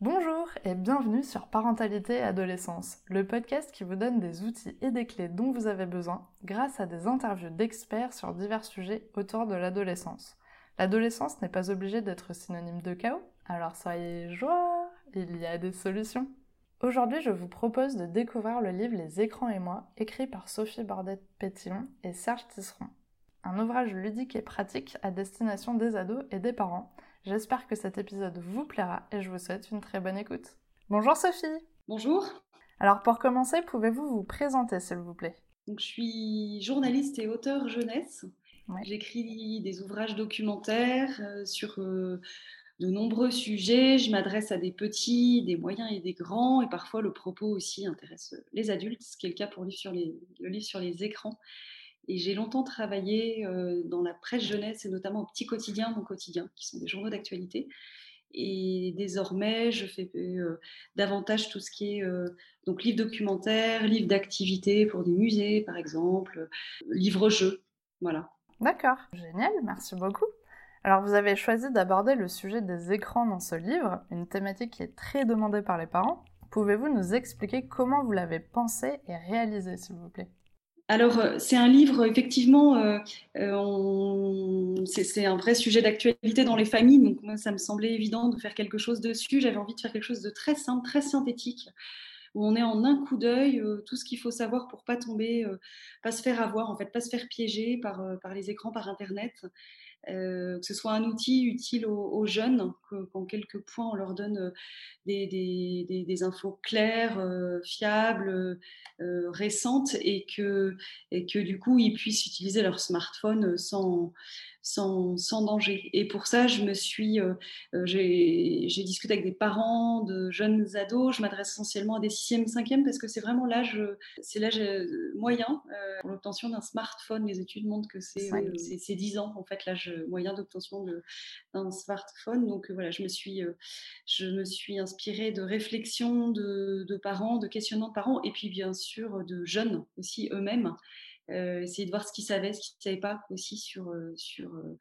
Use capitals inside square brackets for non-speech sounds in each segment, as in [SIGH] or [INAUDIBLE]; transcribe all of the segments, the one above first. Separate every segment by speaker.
Speaker 1: Bonjour et bienvenue sur Parentalité et Adolescence, le podcast qui vous donne des outils et des clés dont vous avez besoin grâce à des interviews d'experts sur divers sujets autour de l'adolescence. L'adolescence n'est pas obligée d'être synonyme de chaos, alors soyez joie, il y a des solutions. Aujourd'hui, je vous propose de découvrir le livre Les écrans et moi, écrit par Sophie Bordet-Pétillon et Serge Tisseron. Un ouvrage ludique et pratique à destination des ados et des parents. J'espère que cet épisode vous plaira et je vous souhaite une très bonne écoute. Bonjour Sophie
Speaker 2: Bonjour
Speaker 1: Alors pour commencer, pouvez-vous vous présenter s'il vous plaît?
Speaker 2: Donc, Je suis journaliste et auteur jeunesse.
Speaker 1: Ouais.
Speaker 2: J'écris des ouvrages documentaires euh, sur euh, de nombreux sujets. Je m'adresse à des petits, des moyens et des grands. Et parfois, le propos aussi intéresse les adultes, ce qui est le cas pour le livre sur les, le livre sur les écrans. Et j'ai longtemps travaillé euh, dans la presse jeunesse et notamment au Petit Quotidien, Mon Quotidien, qui sont des journaux d'actualité. Et désormais, je fais euh, davantage tout ce qui est euh, donc livres documentaires, livres d'activités pour des musées, par exemple, livres-jeux. Voilà.
Speaker 1: D'accord, génial, merci beaucoup. Alors vous avez choisi d'aborder le sujet des écrans dans ce livre, une thématique qui est très demandée par les parents. Pouvez-vous nous expliquer comment vous l'avez pensé et réalisé s'il vous plaît?
Speaker 2: Alors, euh, c'est un livre, effectivement, euh, euh, c'est un vrai sujet d'actualité dans les familles, donc moi, ça me semblait évident de faire quelque chose dessus. J'avais envie de faire quelque chose de très simple, très synthétique, où on est en un coup d'œil, tout ce qu'il faut savoir pour pas tomber, pas se faire avoir, en fait, pas se faire piéger par les écrans, par Internet. Euh, que ce soit un outil utile aux, jeunes, que- qu'en quelques points on leur donne euh, des, infos claires, euh, fiables, récentes, et que, et que du coup ils puissent utiliser leur smartphone sans, sans, sans danger. Et pour ça, je me suis, euh, euh, j'ai discuté avec des parents de jeunes ados. Je m'adresse essentiellement à des 6e, 5e parce que c'est vraiment l'âge, c'est l'âge euh, moyen euh, pour l'obtention d'un smartphone. Les études montrent que c'est c'est- c'est 10 ans en fait l'âge moyen d'obtention d'un smartphone. Donc voilà, je me suis, je me suis inspirée de réflexions de, de parents, de questionnements de parents, et puis bien sûr de jeunes aussi eux-mêmes. Euh, essayer de voir ce qu'ils savaient, ce qu'ils ne savaient pas aussi sur, euh, sur, euh,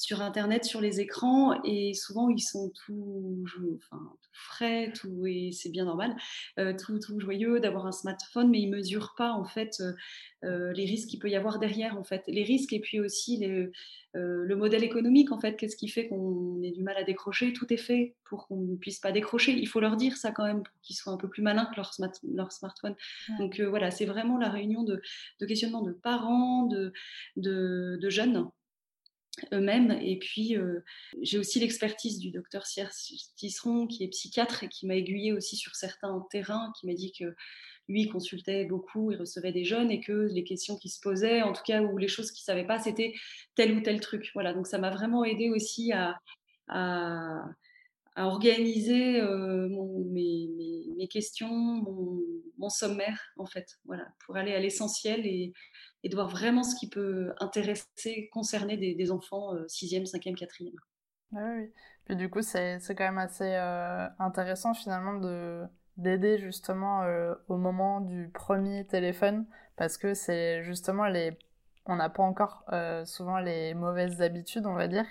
Speaker 2: sur Internet, sur les écrans. Et souvent, ils sont tout, enfin, tout frais, tout, et c'est bien normal, euh, tout, tout joyeux d'avoir un smartphone, mais ils ne mesurent pas en fait euh, euh, les risques qu'il peut y avoir derrière, en fait. Les risques et puis aussi les, euh, le modèle économique, en fait. Qu'est-ce qui fait qu'on ait du mal à décrocher? Tout est fait pour qu'on ne puisse pas décrocher. Il faut leur dire ça quand même, pour qu'ils soient un peu plus malins que leur, smart- leur smartphone.
Speaker 1: Ouais.
Speaker 2: Donc voilà, c'est vraiment la réunion de, de questionnements de parents, de, de, de jeunes eux-mêmes. Et puis, euh, j'ai aussi l'expertise du docteur Serge Tisseron, qui est psychiatre et qui m'a aiguillée aussi sur certains terrains, qui m'a dit que lui, il consultait beaucoup, il recevait des jeunes et que les questions qui se posaient, en tout cas, ou les choses qu'il ne savait pas, c'était tel ou tel truc. Voilà, donc ça m'a vraiment aidé aussi à, à, organiser euh, mes questions, mon, mon sommaire, en fait, voilà, pour aller à l'essentiel et, et de voir vraiment ce qui peut intéresser, concerner des, enfants euh, 6e, 5e, 4e.
Speaker 1: Ah oui, oui. Puis du coup, c'est quand même assez euh, intéressant finalement de d'aider justement euh, au moment du premier téléphone parce que c'est justement les on n'a pas encore euh, souvent les mauvaises habitudes, on va dire,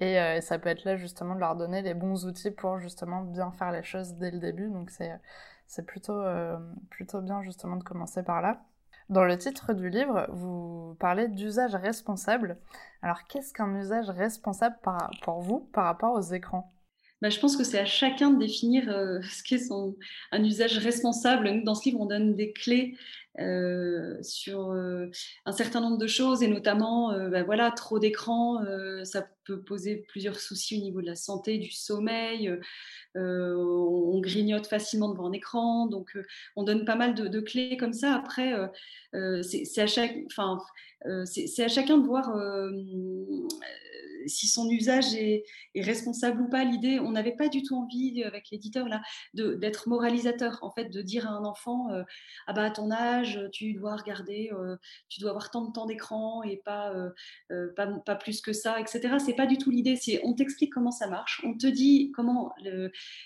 Speaker 1: et ça peut être là justement de leur donner les bons outils pour justement bien faire les choses dès le début. Donc c'est c'est plutôt plutôt bien justement de commencer par là. Dans le titre du livre, vous parlez d'usage responsable. Alors, qu'est-ce qu'un usage responsable pour vous par rapport aux écrans?
Speaker 2: Bah, je pense que c'est à chacun de définir euh, [LAUGHS] ce qu'est un usage responsable. Nous, dans ce livre, on donne des clés euh, sur euh, un certain nombre de choses, et notamment, bah, voilà, trop d'écran, ça peut poser plusieurs soucis au niveau de la santé, du sommeil. on grignote facilement devant un écran, donc on donne pas mal de, clés comme ça. Après, c'est à c'est à chacun de voir si son usage est, responsable ou pas. L'idée, on n'avait pas du tout envie avec l'éditeur d'être moralisateur, en fait, de dire à un enfant, euh, ah bah à ton âge, tu dois regarder, euh, tu dois avoir tant de temps d'écran et pas, euh, euh, plus que ça, etc. C'est pas du tout l'idée. On t'explique comment ça marche, on te dit comment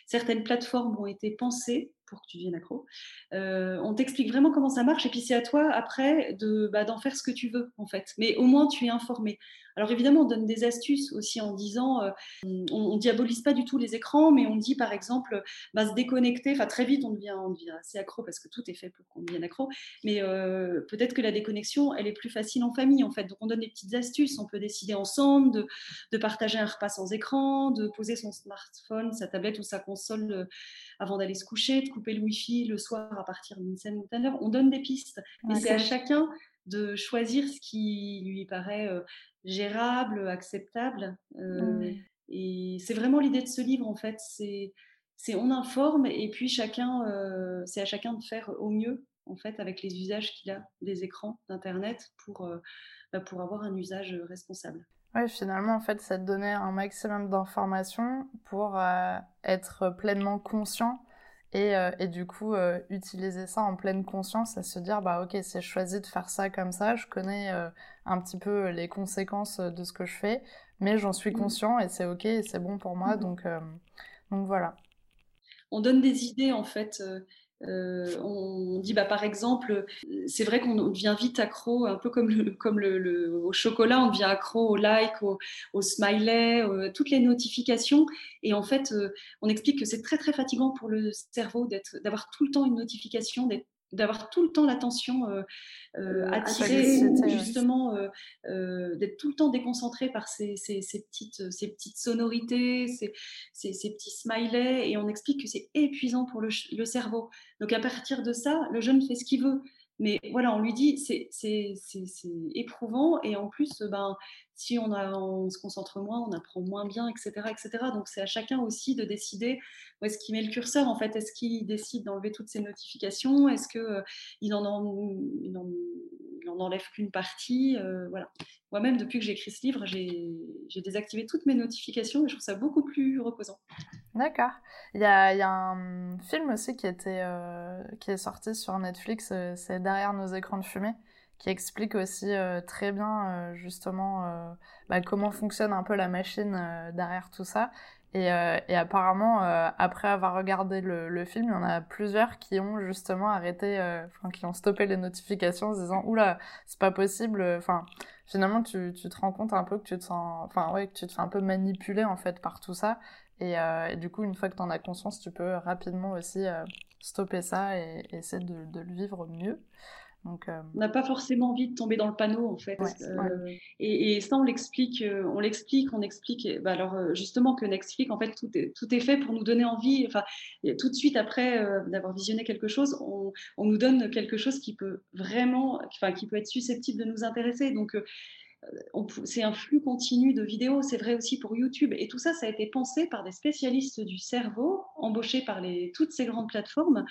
Speaker 2: certaines plateformes ont été pensées pour que tu deviennes accro. Euh, on t'explique vraiment comment ça marche et puis c'est à toi après de bah, d'en faire ce que tu veux en fait. Mais au moins tu es informé. Alors évidemment, on donne des astuces aussi en disant, euh, on, ne diabolise pas du tout les écrans, mais on dit par exemple, bah, se déconnecter. Enfin très vite, on devient, on devient assez accro parce que tout est fait pour qu'on devienne accro. Mais euh, peut-être que la déconnexion, elle est plus facile en famille en fait. Donc on donne des petites astuces. On peut décider ensemble de, de partager un repas sans écran, de poser son smartphone, sa tablette ou sa console avant d'aller se coucher, de couper le wifi le soir à partir d'une certaine heure. On donne des pistes. Et c'est à chacun de choisir ce qui lui paraît euh, gérable, acceptable. Euh, et c'est vraiment l'idée de ce livre, en fait. C'est, c'est on informe et puis chacun, euh, c'est à chacun de faire au mieux, en fait, avec les usages qu'il a des écrans, d'Internet, pour, bah, pour avoir un usage responsable.
Speaker 1: Oui, finalement, en fait, c'est de donner un maximum d'informations pour être pleinement conscient euh, et, du coup, euh, utiliser ça en pleine conscience et se dire, bah ok, c'est choisi de faire ça comme ça, je connais euh, un petit peu les conséquences de ce que je fais, mais j'en suis mmh. conscient et c'est ok, et c'est bon pour moi, mmh. donc, donc voilà.
Speaker 2: On donne des idées en fait. Euh, on dit bah, par exemple, c'est vrai qu'on devient vite accro, un peu comme, le, comme le, au chocolat, on devient accro au like, au, smiley, euh, toutes les notifications. Et en fait, euh, on explique que c'est très très fatigant pour le cerveau d'avoir tout le temps une notification, d'être d'avoir tout le temps l'attention euh, euh, attirée, justement euh, d'être tout le temps déconcentré par ces, petites, ces petites sonorités, ces, petits smileys, et on explique que c'est épuisant pour le, le, cerveau. Donc à partir de ça, le jeune fait ce qu'il veut. Mais voilà, on lui dit, c'est éprouvant et en plus, ben, si on, se concentre moins, on apprend moins bien, etc. etc. Donc c'est à chacun aussi de décider où est-ce qu'il met le curseur en fait. Est-ce qu'il décide d'enlever toutes ces notifications? Est-ce qu'il euh, en, enlève qu'une partie? Euh, Voilà. Moi-même, depuis que j'ai écrit ce livre, j'ai désactivé toutes mes notifications et je trouve ça beaucoup plus reposant.
Speaker 1: D'accord. Il y a, un film aussi qui, était, euh, qui est sorti sur Netflix, c'est Derrière nos écrans de fumée qui explique aussi euh, très bien euh, justement euh, bah, comment fonctionne un peu la machine derrière tout ça. Et, et apparemment, après avoir regardé le, le, film, il y en a plusieurs qui ont justement arrêté, enfin qui ont stoppé les notifications en se disant oula, c'est pas possible. Enfin, finalement, tu, tu, te rends compte un peu que tu te sens, enfin ouais, que tu te fais un peu manipuler en fait par tout ça. Et, et du coup, une fois que tu en as conscience, tu peux rapidement aussi stopper ça et, et essayer de, de, le vivre mieux.
Speaker 2: Euh, on n'a pas forcément envie de tomber dans le panneau en fait. Euh, et, ça on l'explique, euh, on l'explique, on explique. Bah, alors justement que Netflix en fait tout est, tout est fait pour nous donner envie. Enfin, tout de suite après d'avoir visionné quelque chose, on, nous donne quelque chose qui peut vraiment, enfin qui peut être susceptible de nous intéresser. Donc c'est un flux continu de vidéos, c'est vrai aussi pour YouTube. Et tout ça, ça a été pensé par des spécialistes du cerveau, embauchés par les, toutes ces grandes plateformes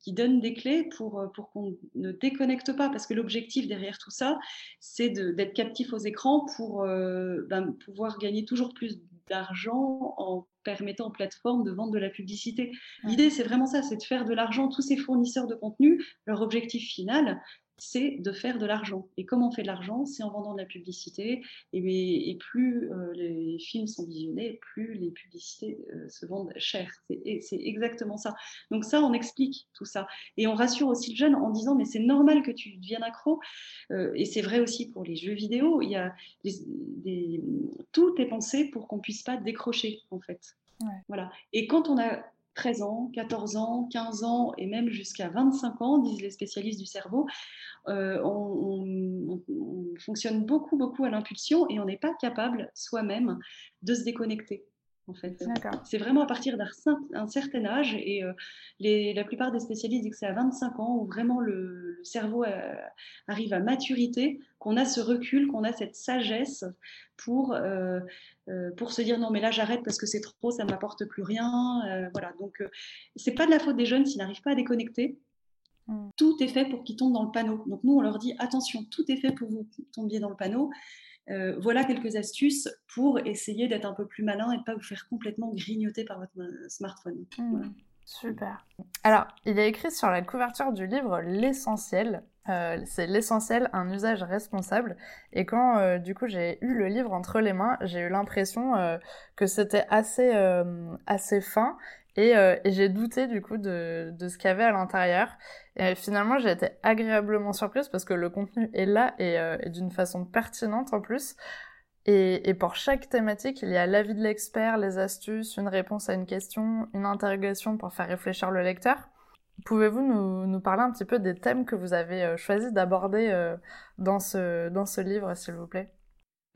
Speaker 2: qui donne des clés pour, euh, pour qu'on ne déconnecte pas. Parce que l'objectif derrière tout ça, c'est d'être captif aux écrans pour euh, ben, pouvoir gagner toujours plus d'argent en permettant aux plateformes de vendre de la publicité. L'idée, c'est vraiment ça, c'est de faire de l'argent. Tous ces fournisseurs de contenu, leur objectif final, c'est de faire de l'argent. Et comment on fait de l'argent C'est en vendant de la publicité. Et, et plus euh, les films sont visionnés, plus les publicités euh, se vendent cher. C'est exactement ça. Donc ça, on explique tout ça. Et on rassure aussi le jeune en disant, mais c'est normal que tu deviennes accro. Euh, et c'est vrai aussi pour les jeux vidéo. Il y a des, tout est pensé pour qu'on puisse pas décrocher, en fait. Voilà. Et quand on a 13 ans, 14 ans, 15 ans et même jusqu'à 25 ans, disent les spécialistes du cerveau, euh, on, fonctionne beaucoup, beaucoup à l'impulsion et on n'est pas capable soi-même de se déconnecter. En fait. C'est vraiment à partir d'un certain âge et euh, les, la plupart des spécialistes disent que c'est à 25 ans où vraiment le, cerveau euh, arrive à maturité, qu'on a ce recul, qu'on a cette sagesse pour, pour se dire non mais là j'arrête parce que c'est trop, ça ne m'apporte plus rien. voilà, donc c'est pas de la faute des jeunes s'ils n'arrivent pas à déconnecter, Mm. Tout est fait pour qu'ils tombent dans le panneau. Donc nous, on leur dit, attention, tout est fait pour vous tomber dans le panneau. Euh, voilà quelques astuces pour essayer d'être un peu plus malin et de pas vous faire complètement grignoter par votre smartphone.
Speaker 1: Mm. Super. Alors, il a écrit sur la couverture du livre l'essentiel. Euh, c'est l'essentiel, un usage responsable. Et quand euh, du coup j'ai eu le livre entre les mains, j'ai eu l'impression que c'était assez assez fin Et, euh, et j'ai douté du coup de, ce qu'il y avait à l'intérieur. Et finalement, j'ai été agréablement surprise parce que le contenu est là et, euh, d'une façon pertinente en plus. Et, pour chaque thématique, il y a l'avis de l'expert, les astuces, une réponse à une question, une interrogation pour faire réfléchir le lecteur. Pouvez-vous nous, parler un petit peu des thèmes que vous avez euh, choisi d'aborder euh, dans, ce, dans ce livre, s'il vous plaît?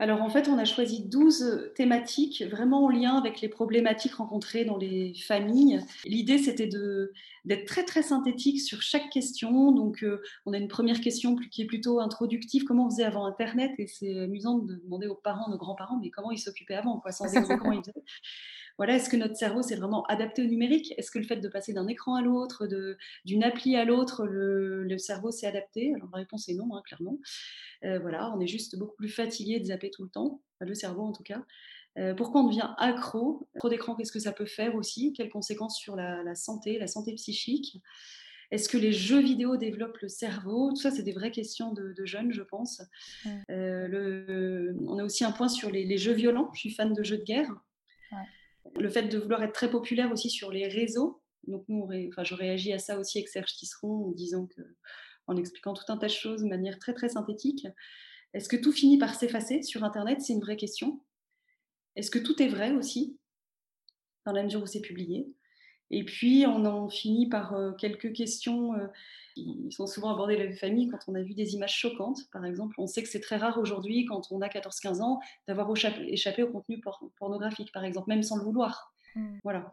Speaker 2: Alors en fait, on a choisi 12 thématiques vraiment en lien avec les problématiques rencontrées dans les familles. L'idée, c'était d'être très très synthétique sur chaque question. Donc euh, on a une première question qui est plutôt introductive, comment on faisait avant Internet? Et c'est amusant de demander aux parents, nos grands-parents, mais comment ils s'occupaient avant, quoi, sans voilà, est-ce que notre cerveau s'est vraiment adapté au numérique? Est-ce que le fait de passer d'un écran à l'autre, d'une appli à l'autre, le, cerveau s'est adapté? Alors la réponse est non, hein, clairement. Euh, voilà, on est juste beaucoup plus fatigué de zapper tout le temps, le cerveau en tout cas. Euh, pourquoi on devient accro? Trop d'écran, qu'est-ce que ça peut faire aussi? Quelles conséquences sur la, santé, la santé psychique? Est-ce que les jeux vidéo développent le cerveau? Tout ça, c'est des vraies questions de, jeunes, je pense. Euh, le, on a aussi un point sur les, les, jeux violents. Je suis fan de jeux de guerre. Le fait de vouloir être très populaire aussi sur les réseaux. Donc, nous, enfin, je réagis à ça aussi avec Serge Tisseron en disant que, en expliquant tout un tas de choses de manière très très synthétique. Est-ce que tout finit par s'effacer sur Internet? C'est une vraie question. Est-ce que tout est vrai aussi, dans la mesure où c'est publié Et puis, on en finit par euh, quelques questions euh, qui sont souvent abordées dans les familles quand on a vu des images choquantes. Par exemple, on sait que c'est très rare aujourd'hui, quand on a 14-15 ans, d'avoir échappé au contenu pornographique, par exemple, même sans le vouloir. Mmh. Voilà.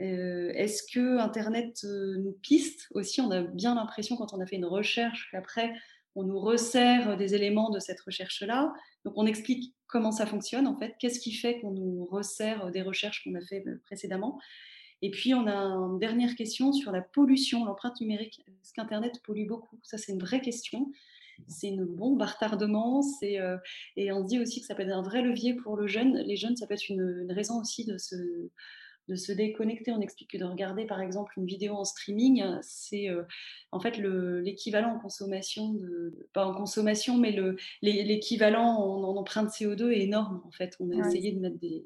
Speaker 2: Euh, est-ce que Internet nous piste aussi? On a bien l'impression quand on a fait une recherche qu'après on nous resserre des éléments de cette recherche-là. Donc on explique comment ça fonctionne en fait, qu'est-ce qui fait qu'on nous resserre des recherches qu'on a fait précédemment? Et puis, on a une dernière question sur la pollution, l'empreinte numérique. Est-ce qu'Internet pollue beaucoup? Ça, c'est une vraie question. C'est une bombe à retardement. Euh, et on dit aussi que ça peut être un vrai levier pour le jeune. Les jeunes, ça peut être une raison aussi de se, de se déconnecter. On explique que de regarder par exemple une vidéo en streaming, c'est euh, en fait l'équivalent en consommation, de, pas en consommation, mais l'équivalent en, empreinte CO2 est énorme en fait. On a essayé de mettre des.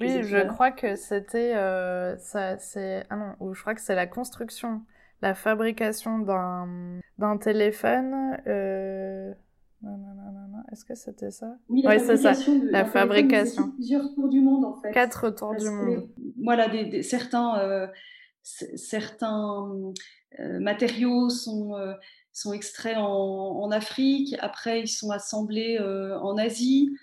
Speaker 1: oui, je crois que c'était. Euh, c'est, ah non, ou je crois que c'est la construction, la fabrication d'un téléphone. Euh, est-ce que c'était ça?
Speaker 2: Oui, c'est ça.
Speaker 1: la, fabrication.
Speaker 2: Plusieurs tours du monde, en fait.
Speaker 1: Quatre tours du monde.
Speaker 2: Voilà, des, certains, euh, certains euh, matériaux sont, euh, sont extraits en, Afrique. Après, ils sont assemblés en Asie.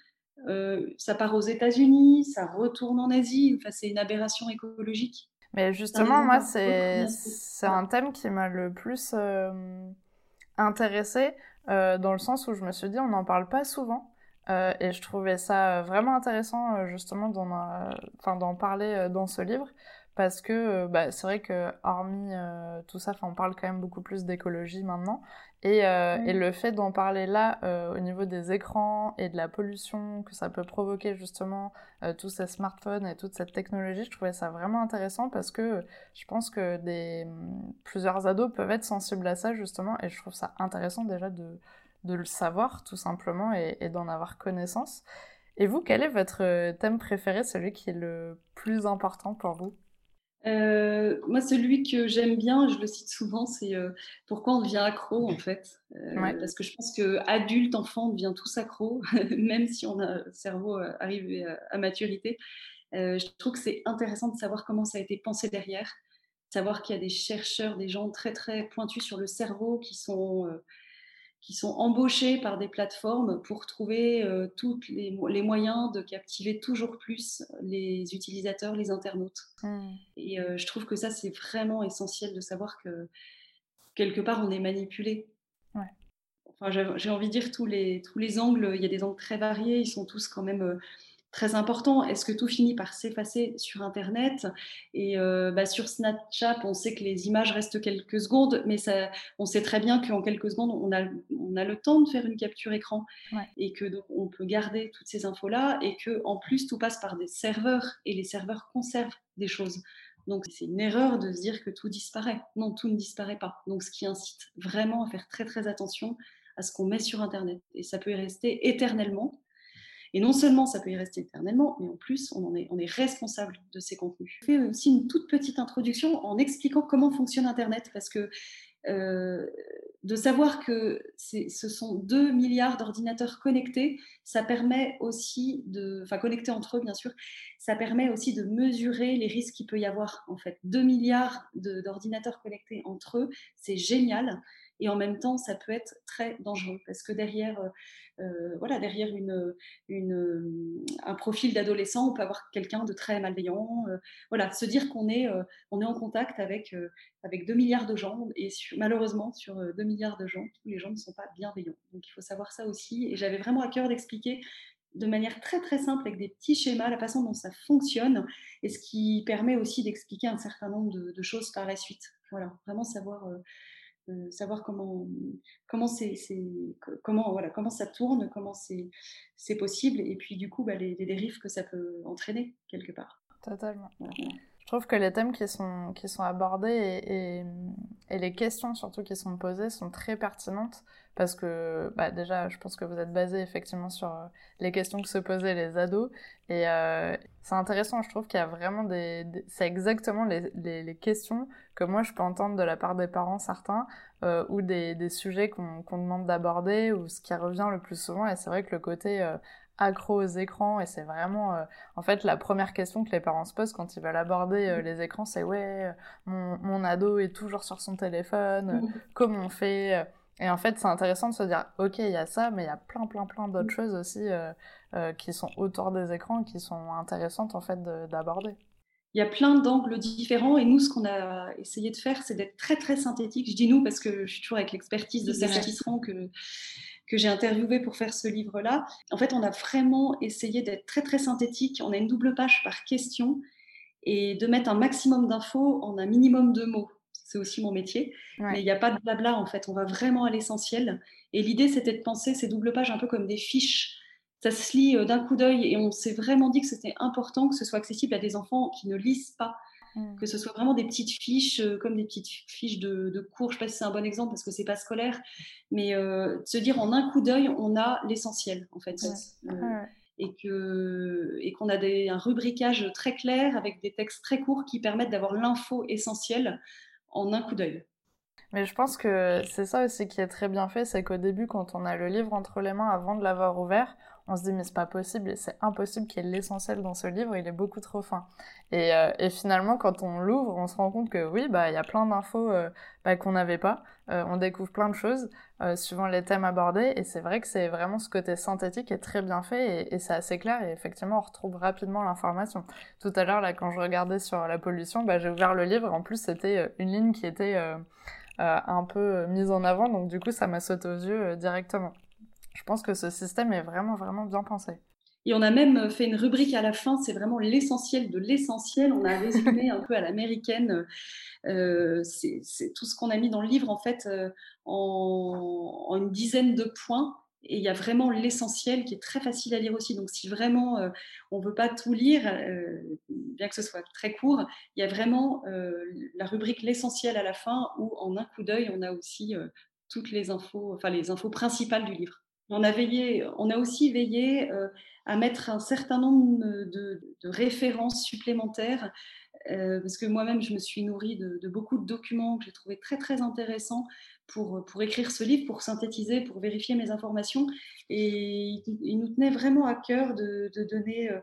Speaker 2: ça part aux États-Unis, ça retourne en Asie. Enfin, c'est une aberration écologique.
Speaker 1: Mais justement, moi, c'est un thème qui m'a le plus intéressée euh, dans le sens où je me suis dit on n'en parle pas souvent. Euh, et je trouvais ça vraiment intéressant euh, justement d'en parler dans ce livre parce que bah, c'est vrai que hormis tout ça, on parle quand même beaucoup plus d'écologie maintenant. Et, et, le fait d'en parler là au niveau des écrans et de la pollution que ça peut provoquer justement tous ces smartphones et toute cette technologie, je trouvais ça vraiment intéressant parce que je pense que des, plusieurs ados peuvent être sensibles à ça justement et je trouve ça intéressant déjà de, de le savoir tout simplement et, et d'en avoir connaissance. Et vous, quel est votre thème préféré, celui qui est le plus important pour vous?
Speaker 2: Euh, moi, celui que j'aime bien, je le cite souvent, c'est euh, pourquoi on devient accro en fait. Euh, parce que je pense que adulte, enfant, on devient tous accro, [LAUGHS] même si on a un cerveau arrivé à, maturité. je trouve que c'est intéressant de savoir comment ça a été pensé derrière, savoir qu'il y a des chercheurs, des gens très très pointus sur le cerveau qui sont qui sont embauchés par des plateformes pour trouver euh, tous les, moyens de captiver toujours plus les utilisateurs, les internautes. Mmh. Et euh, je trouve que ça, c'est vraiment essentiel de savoir que quelque part, on est manipulé. Enfin, j'ai envie de dire tous les, tous les angles, il y a des angles très variés, ils sont tous quand même euh, très important. Est-ce que tout finit par s'effacer sur Internet? Et euh, bah, sur Snapchat, on sait que les images restent quelques secondes, mais ça, on sait très bien qu'en quelques secondes, on a, on a le temps de faire une capture écran et que donc on peut garder toutes ces infos-là et que en plus tout passe par des serveurs et les serveurs conservent des choses. Donc c'est une erreur de se dire que tout disparaît. Non, tout ne disparaît pas. Donc ce qui incite vraiment à faire très très attention à ce qu'on met sur Internet. Et ça peut y rester éternellement Et non seulement ça peut y rester éternellement, mais en plus, on, en est, on est responsable de ces contenus. Je fais aussi une toute petite introduction en expliquant comment fonctionne Internet, parce que euh, de savoir que ce sont 2 milliards d'ordinateurs connectés, ça permet aussi de, enfin connectés entre eux bien sûr, ça permet aussi de mesurer les risques qu'il peut y avoir en fait. 2 milliards d'ordinateurs connectés entre eux, c'est génial et en même temps ça peut être très dangereux parce que derrière euh, euh, voilà derrière une un profil d'adolescent on peut avoir quelqu'un de très malveillant euh, voilà se dire qu'on est on est en contact avec avec 2 milliards de gens et malheureusement sur 2 milliards de gens tous les gens ne sont pas bienveillants. Donc il faut savoir ça aussi et j'avais vraiment à cœur d'expliquer de manière très très simple avec des petits schémas la façon dont ça fonctionne et ce qui permet aussi d'expliquer un certain nombre de, choses par la suite. Voilà vraiment savoir euh, savoir comment comment c'est comment voilà comment ça tourne, comment c'est possible, et puis du coup bah, les, dérives que ça peut entraîner quelque part.
Speaker 1: Totalement. Je trouve que les thèmes qui sont, qui sont abordés et, et, les questions surtout qui sont posées sont très pertinentes parce que bah, déjà, je pense que vous êtes basé effectivement sur euh, les questions que se posaient les ados et euh, c'est intéressant. Je trouve qu'il y a vraiment des, c'est exactement les, les, les, questions que moi je peux entendre de la part des parents certains euh, ou des, des sujets qu'on demande d'aborder ou ce qui revient le plus souvent et c'est vrai que le côté euh, accro aux écrans et c'est vraiment euh, en fait la première question que les parents se posent quand ils veulent aborder euh, les écrans c'est ouais mon, mon, ado est toujours sur son téléphone mmh. comment on fait et en fait c'est intéressant de se dire ok il y a ça mais il y a plein plein plein d'autres mmh. choses aussi euh, qui sont autour des écrans qui sont intéressantes en fait d'aborder
Speaker 2: il y a plein d'angles différents et nous, ce qu'on a essayé de faire, c'est d'être très très synthétique. Je dis nous parce que je suis toujours avec l'expertise de Serge Tisserand que que j'ai interviewé pour faire ce livre-là. En fait, on a vraiment essayé d'être très très synthétique. On a une double page par question et de mettre un maximum d'infos en un minimum de mots. C'est aussi mon métier. Mais il n'y a pas de blabla en fait. On va vraiment à l'essentiel. Et l'idée, c'était de penser ces doubles pages un peu comme des fiches. Ça se lit euh, d'un coup d'œil et on s'est vraiment dit que c'était important que ce soit accessible à des enfants qui ne lisent pas Mm. que ce soit vraiment des petites fiches, euh, comme des petites fiches de, cours. Je ne sais pas si c'est un bon exemple parce que c'est pas scolaire, mais euh, se dire en un coup d'œil, on a l'essentiel en fait. Euh, et que et qu'on a des, un rubricage très clair avec des textes très courts qui permettent d'avoir l'info essentielle en un coup d'œil.
Speaker 1: Mais je pense que c'est ça aussi qui est très bien fait, c'est qu'au début, quand on a le livre entre les mains avant de l'avoir ouvert, on se dit mais c'est pas possible, c'est impossible qu'il y ait l'essentiel dans ce livre, il est beaucoup trop fin. Et, euh, et finalement, quand on l'ouvre, on se rend compte que oui, bah il y a plein d'infos euh, bah, qu'on n'avait pas. Euh, on découvre plein de choses suivant les thèmes abordés, et c'est vrai que c'est vraiment ce côté synthétique est très bien fait et, c'est assez clair. Et effectivement, on retrouve rapidement l'information. Tout à l'heure là, quand je regardais sur la pollution, bah, j'ai ouvert le livre. En plus, c'était une ligne qui était un peu mise en avant, donc du coup, ça m'a sauté aux yeux directement. Je pense que ce système est vraiment, vraiment bien pensé.
Speaker 2: Et on a même fait une rubrique à la fin, c'est vraiment l'essentiel de l'essentiel. On a résumé un peu à l'américaine. Euh, tout ce qu'on a mis dans le livre, en fait, euh, en, une dizaine de points. Et il y a vraiment l'essentiel qui est très facile à lire aussi. Donc, si vraiment euh, on ne veut pas tout lire, bien que ce soit très court, il y a vraiment la rubrique l'essentiel à la fin où, en un coup d'œil, on a aussi toutes les infos, enfin les infos principales du livre. On a, veillé, on a aussi veillé euh, à mettre un certain nombre de, références supplémentaires, euh, parce que moi-même, je me suis nourrie de, beaucoup de documents que j'ai trouvé très, très intéressants pour, pour écrire ce livre, pour synthétiser, pour vérifier mes informations. Et il, nous tenait vraiment à cœur de, donner euh,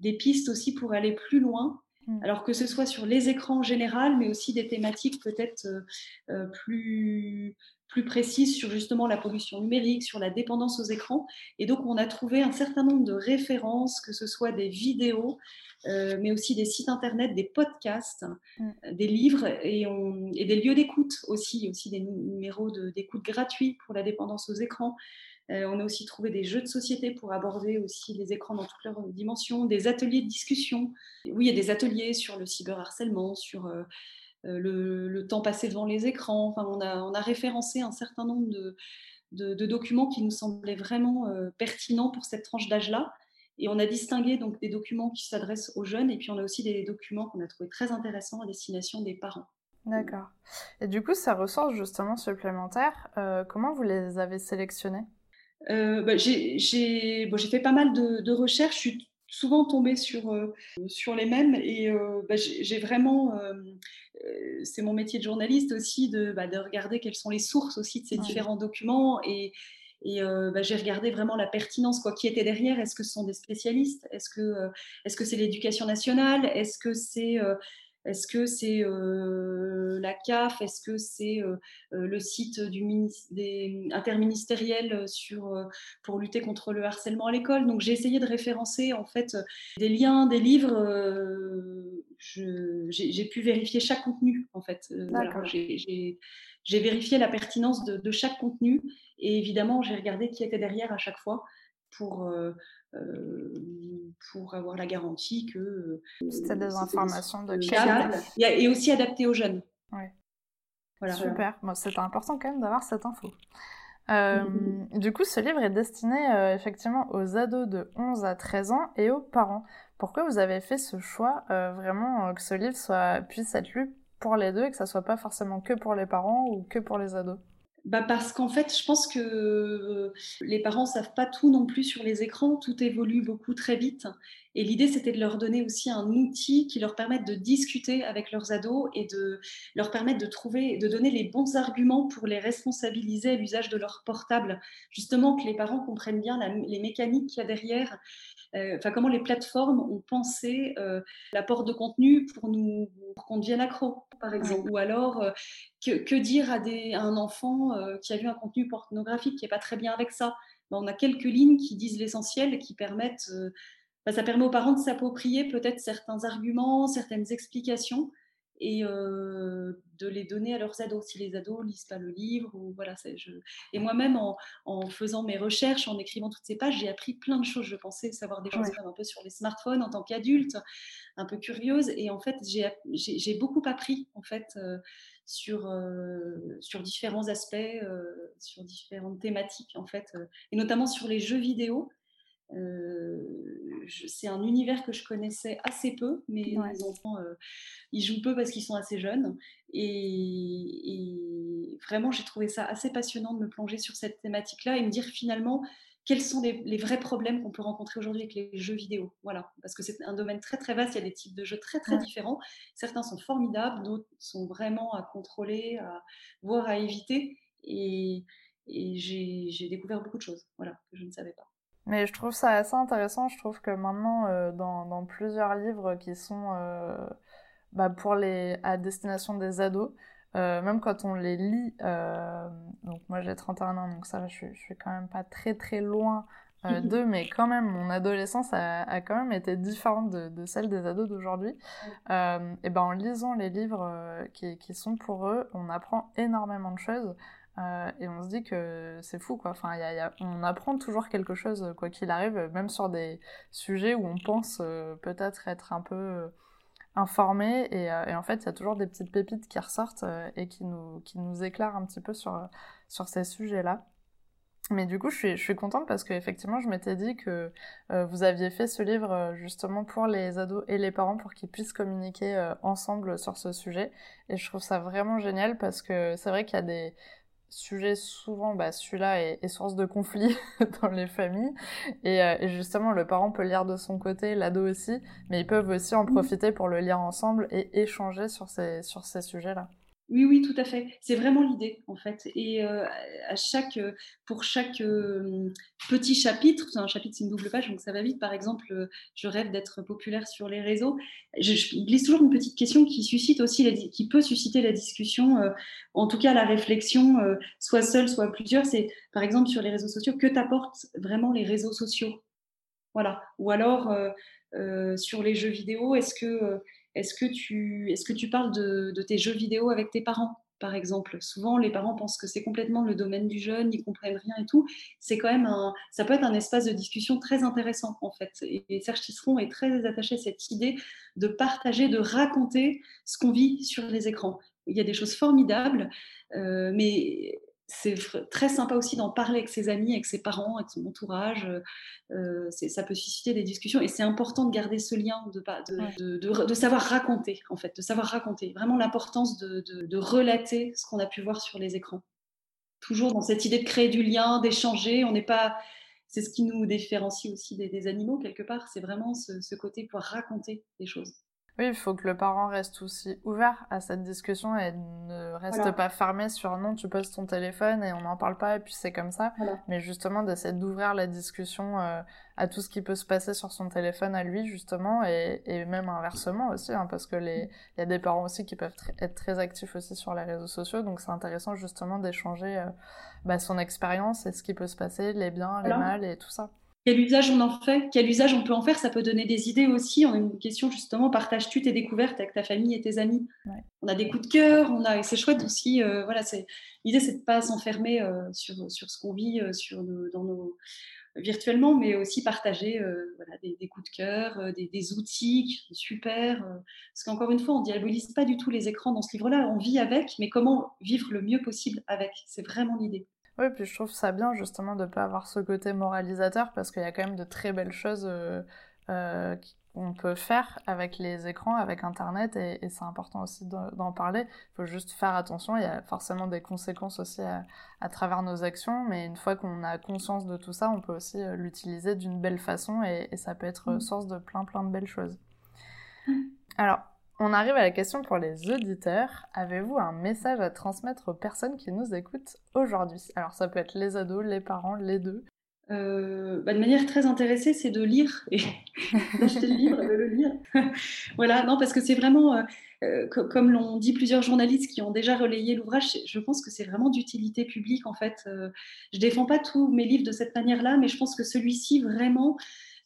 Speaker 2: des pistes aussi pour aller plus loin. Mmh. Alors que ce soit sur les écrans en général, mais aussi des thématiques peut-être plus, plus précise sur justement la pollution numérique, sur la dépendance aux écrans. Et donc, on a trouvé un certain nombre de références, que ce soit des vidéos, euh, mais aussi des sites internet, des podcasts, mm. des livres et, des lieux d'écoute aussi, aussi des numéros d'écoute gratuits pour la dépendance aux écrans. Euh, on a aussi trouvé des jeux de société pour aborder aussi les écrans dans toutes leurs dimensions, des ateliers de discussion. Oui, il y a des ateliers sur le cyberharcèlement, sur euh, euh, le, temps passé devant les écrans. Enfin, on, a, on a référencé un certain nombre de, de, documents qui nous semblaient vraiment euh, pertinents pour cette tranche d'âge-là. Et on a distingué donc des documents qui s'adressent aux jeunes et puis on a aussi des documents qu'on a trouvés très intéressants à destination des parents.
Speaker 1: D'accord. Et du coup, ces ressources justement supplémentaires, euh, comment vous les avez sélectionnées
Speaker 2: bah, J'ai bon, fait pas mal de, de, recherches. Je suis souvent tombée sur, sur les mêmes et bah, j'ai vraiment c'est mon métier de journaliste aussi de, bah, de, regarder quelles sont les sources aussi de ces différents documents et, et bah, j'ai regardé vraiment la pertinence, quoi, qui était derrière? Est-ce que ce sont des spécialistes? Est-ce que est-ce que c'est l'éducation nationale? Est-ce que c'est est-ce que c'est la CAF Est-ce que c'est le site du des interministériel sur, pour lutter contre le harcèlement à l'école? Donc j'ai essayé de référencer en fait des liens, des livres. J'ai pu vérifier chaque contenu en fait. Voilà, j'ai vérifié la pertinence de, de, chaque contenu et évidemment j'ai regardé qui était derrière à chaque fois pour euh, pour avoir la garantie que euh,
Speaker 1: c'était des informations de
Speaker 2: qualité et aussi adapté aux jeunes.
Speaker 1: Voilà, Super, bon, c'était important quand même d'avoir cette info. Euh, du coup, ce livre est destiné effectivement aux ados de 11 à 13 ans et aux parents. Pourquoi vous avez fait ce choix vraiment que ce livre soit, puisse être lu pour les deux et que ça soit pas forcément que pour les parents ou que pour les ados?
Speaker 2: Bah parce qu'en fait, je pense que euh, les parents savent pas tout non plus sur les écrans, tout évolue beaucoup très vite. Et l'idée, c'était de leur donner aussi un outil qui leur permette de discuter avec leurs ados et de leur permettre de trouver, de donner les bons arguments pour les responsabiliser à l'usage de leur portable. Justement, que les parents comprennent bien les mécaniques qu'il y a derrière enfin comment les plateformes ont pensé euh, l'apport de contenu pour nous pour qu'on devienne accro, par exemple. Ou alors, euh, que, dire à, des, un enfant qui a vu un contenu pornographique qui n'est pas très bien avec ça? Ben, On a quelques lignes qui disent l'essentiel et qui permettent, ben, ça permet aux parents de s'approprier peut-être certains arguments, certaines explications et de les donner à leurs ados. Si les ados lisent pas le livre ou voilà je... et moi-même en, faisant mes recherches en écrivant toutes ces pages j'ai appris plein de choses. Je pensais savoir des choses un peu sur les smartphones en tant qu'adulte un peu curieuse et en fait j'ai beaucoup appris en fait sur sur différents aspects sur différentes thématiques en fait et notamment sur les jeux vidéo c'est un univers que je connaissais assez peu, mais les enfants, euh, ils jouent peu parce qu'ils sont assez jeunes. Et, vraiment, j'ai trouvé ça assez passionnant de me plonger sur cette thématique-là et me dire finalement quels sont les, vrais problèmes qu'on peut rencontrer aujourd'hui avec les jeux vidéo? Voilà, parce que c'est un domaine très très vaste, il y a des types de jeux très très différents. Certains sont formidables, d'autres sont vraiment à contrôler, à, voire à éviter. Et, et j'ai découvert beaucoup de choses voilà, que je ne savais pas.
Speaker 1: Mais je trouve ça assez intéressant. Je trouve que maintenant, euh, dans, dans, plusieurs livres qui sont euh, bah, pour les, à destination des ados, euh, même quand on les lit, donc moi j'ai 31 ans, donc ça je suis, je suis quand même pas très très loin [LAUGHS] d'eux, mais quand même mon adolescence a, a, quand même été différente de, de celle des ados d'aujourd'hui. et ben en lisant les livres qui, qui, sont pour eux, on apprend énormément de choses. Euh, et on se dit que c'est fou, quoi. Enfin, on apprend toujours quelque chose, quoi qu'il arrive, même sur des sujets où on pense euh, peut-être être un peu euh, informé. Et, et, en fait, il y a toujours des petites pépites qui ressortent et qui nous, qui nous éclairent un petit peu sur, sur ces sujets-là. Mais du coup, je suis, je suis contente parce qu'effectivement, je m'étais dit que vous aviez fait ce livre justement pour les ados et les parents pour qu'ils puissent communiquer ensemble sur ce sujet. Et je trouve ça vraiment génial parce que c'est vrai qu'il y a des sujet souvent, bah, celui-là est, source de conflit [LAUGHS] dans les familles. Euh, et, justement, le parent peut lire de son côté, l'ado aussi, mais ils peuvent aussi en mmh. profiter pour le lire ensemble et échanger sur ces, sur ces sujets-là.
Speaker 2: Oui, oui, tout à fait. C'est vraiment l'idée, en fait. Et euh, à chaque, pour chaque euh, petit chapitre, un chapitre, c'est une double page, donc ça va vite. Par exemple, euh, je rêve d'être populaire sur les réseaux. Je, glisse toujours une petite question qui suscite aussi, qui peut susciter la discussion, en tout cas la réflexion, soit seule, soit plusieurs. C'est, par exemple, sur les réseaux sociaux, que t'apportent vraiment les réseaux sociaux? Voilà. Ou alors, sur les jeux vidéo, est-ce que est-ce que tu, est-ce que tu parles de, tes jeux vidéo avec tes parents par exemple? Souvent, les parents pensent que c'est complètement le domaine du jeune, ils comprennent rien et tout. C'est quand même ça peut être un espace de discussion très intéressant en fait. Et Serge Tisseron est très attaché à cette idée de partager, de raconter ce qu'on vit sur les écrans. Il y a des choses formidables, euh, mais c'est très sympa aussi d'en parler avec ses amis, avec ses parents, avec son entourage. Euh, ça peut susciter des discussions et c'est important de garder ce lien, de, de, savoir raconter, en fait, de savoir raconter. Vraiment l'importance de, relater ce qu'on a pu voir sur les écrans. toujours dans cette idée de créer du lien, d'échanger. On n'est pas. C'est ce qui nous différencie aussi des, animaux quelque part. C'est vraiment ce, ce côté pour raconter des choses.
Speaker 1: Oui, il faut que le parent reste aussi ouvert à cette discussion et ne reste pas fermé sur non, tu poses ton téléphone et on n'en parle pas et puis c'est comme ça. Mais justement d'essayer d'ouvrir la discussion euh, à tout ce qui peut se passer sur son téléphone à lui justement et, et même inversement aussi hein, parce que les il y a des parents aussi qui peuvent être très actifs aussi sur les réseaux sociaux donc c'est intéressant justement d'échanger euh, bah, son expérience et ce qui peut se passer, les biens, les mal et tout ça
Speaker 2: quel usage on en fait, quel usage on peut en faire, ça peut donner des idées aussi. On a une question justement, partages-tu tes découvertes avec ta famille et tes amis? On a des coups de cœur, on a, et c'est chouette aussi. Euh, voilà, c'est l'idée, c'est de pas s'enfermer euh, sur, sur ce qu'on vit euh, sur dans nos virtuellement, mais aussi partager voilà, des, coups de cœur, des, outils qui sont super. parce qu'encore une fois, on diabolise pas du tout les écrans dans ce livre-là. On vit avec, mais comment vivre le mieux possible avec? C'est vraiment l'idée.
Speaker 1: Oui, puis je trouve ça bien justement de ne pas avoir ce côté moralisateur parce qu'il y a quand même de très belles choses euh, euh, qu'on peut faire avec les écrans, avec Internet, et, c'est important aussi d'en parler. Il faut juste faire attention, il y a forcément des conséquences aussi à, travers nos actions, mais une fois qu'on a conscience de tout ça, on peut aussi euh, l'utiliser d'une belle façon et, et, ça peut être mmh. source de plein plein de belles choses. Mmh. Alors, on arrive à la question pour les auditeurs. Avez-vous un message à transmettre aux personnes qui nous écoutent aujourd'hui? Alors ça peut être les ados, les parents, les deux.
Speaker 2: Euh, bah, de manière très intéressée, c'est de lire et [LAUGHS] d'acheter le livre de le lire. [LAUGHS] voilà, non, parce que c'est vraiment, euh, euh, comme l'ont dit plusieurs journalistes qui ont déjà relayé l'ouvrage, je pense que c'est vraiment d'utilité publique en fait. je défends pas tous mes livres de cette manière-là, mais je pense que celui-ci vraiment,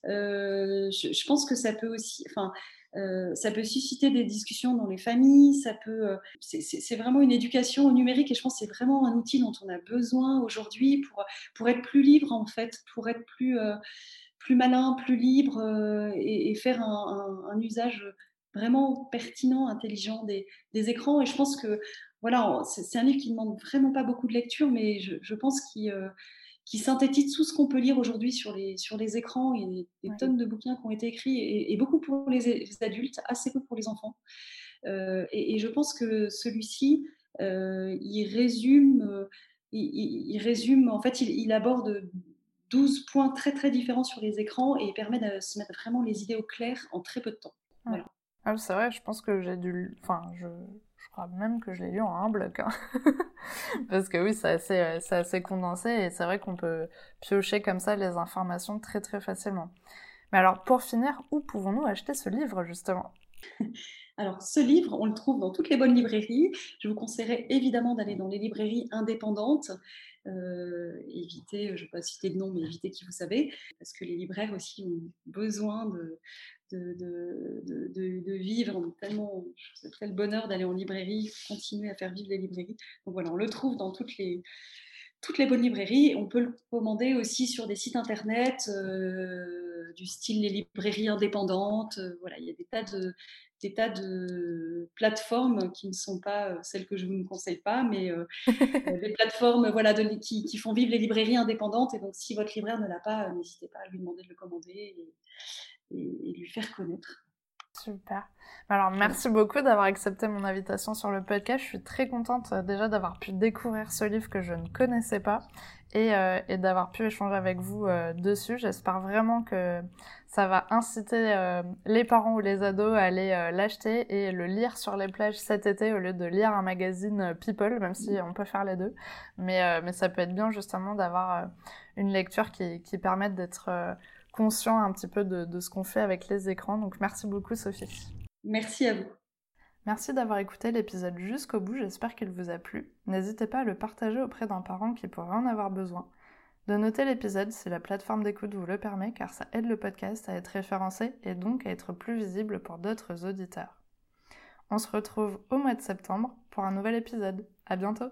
Speaker 2: je, je, pense que ça peut aussi, enfin euh, ça peut susciter des discussions dans les familles, ça peut, euh, c'est vraiment une éducation au numérique et je pense que c'est vraiment un outil dont on a besoin aujourd'hui pour, pour être plus libre en fait, pour être plus, euh, plus malin, plus libre et, faire un, usage vraiment pertinent, intelligent des, écrans. Et je pense que voilà, c'est un livre qui ne demande vraiment pas beaucoup de lecture, mais je, je pense qu'il qui synthétise tout ce qu'on peut lire aujourd'hui sur les, sur les écrans. Il y a des, tonnes de bouquins qui ont été écrits et, beaucoup pour les, adultes, assez peu pour les enfants. Euh, et, je pense que celui-ci, euh, il résume, euh, il, résume, en fait, il, aborde 12 points très très différents sur les écrans et il permet de se mettre vraiment les idées au clair en très peu de temps. Voilà.
Speaker 1: Ah, c'est vrai, je pense que j'ai dû. Enfin, je, je crois même que je l'ai lu en un bloc. Hein. [LAUGHS] Parce que oui, c'est assez, euh, assez condensé et c'est vrai qu'on peut piocher comme ça les informations très très facilement. Mais alors, pour finir, où pouvons-nous acheter ce livre justement?
Speaker 2: Alors, ce livre, on le trouve dans toutes les bonnes librairies. Je vous conseillerais évidemment d'aller dans les librairies indépendantes. Euh, éviter, je ne vais pas citer de nom, mais éviter qui vous savez, parce que les libraires aussi ont besoin de, de, vivre tellement, c'est tel bonheur d'aller en librairie, continuer à faire vivre les librairies. Donc voilà, on le trouve dans toutes les, toutes les bonnes librairies. On peut le commander aussi sur des sites internet euh, du style les librairies indépendantes. Euh, voilà, il y a des tas de des tas de plateformes qui ne sont pas euh, celles que je vous ne conseille pas, mais [LAUGHS] des plateformes voilà, de, qui, qui, font vivre les librairies indépendantes. Et donc, si votre libraire ne l'a pas, n'hésitez pas à lui demander de le commander. Et, et, lui faire connaître.
Speaker 1: Super. Alors, merci beaucoup d'avoir accepté mon invitation sur le podcast. Je suis très contente euh, déjà d'avoir pu découvrir ce livre que je ne connaissais pas et, euh, d'avoir pu échanger avec vous euh, dessus. J'espère vraiment que ça va inciter les parents ou les ados à aller l'acheter et le lire sur les plages cet été au lieu de lire un magazine People, même si on peut faire les deux. Mais, mais ça peut être bien justement d'avoir une lecture qui, qui permette d'être conscient un petit peu de, ce qu'on fait avec les écrans. Donc merci beaucoup Sophie.
Speaker 2: Merci à vous.
Speaker 1: Merci d'avoir écouté l'épisode jusqu'au bout, j'espère qu'il vous a plu. N'hésitez pas à le partager auprès d'un parent qui pourrait en avoir besoin. De noter l'épisode si la plateforme d'écoute vous le permet car ça aide le podcast à être référencé et donc à être plus visible pour d'autres auditeurs. On se retrouve au mois de septembre pour un nouvel épisode. À bientôt!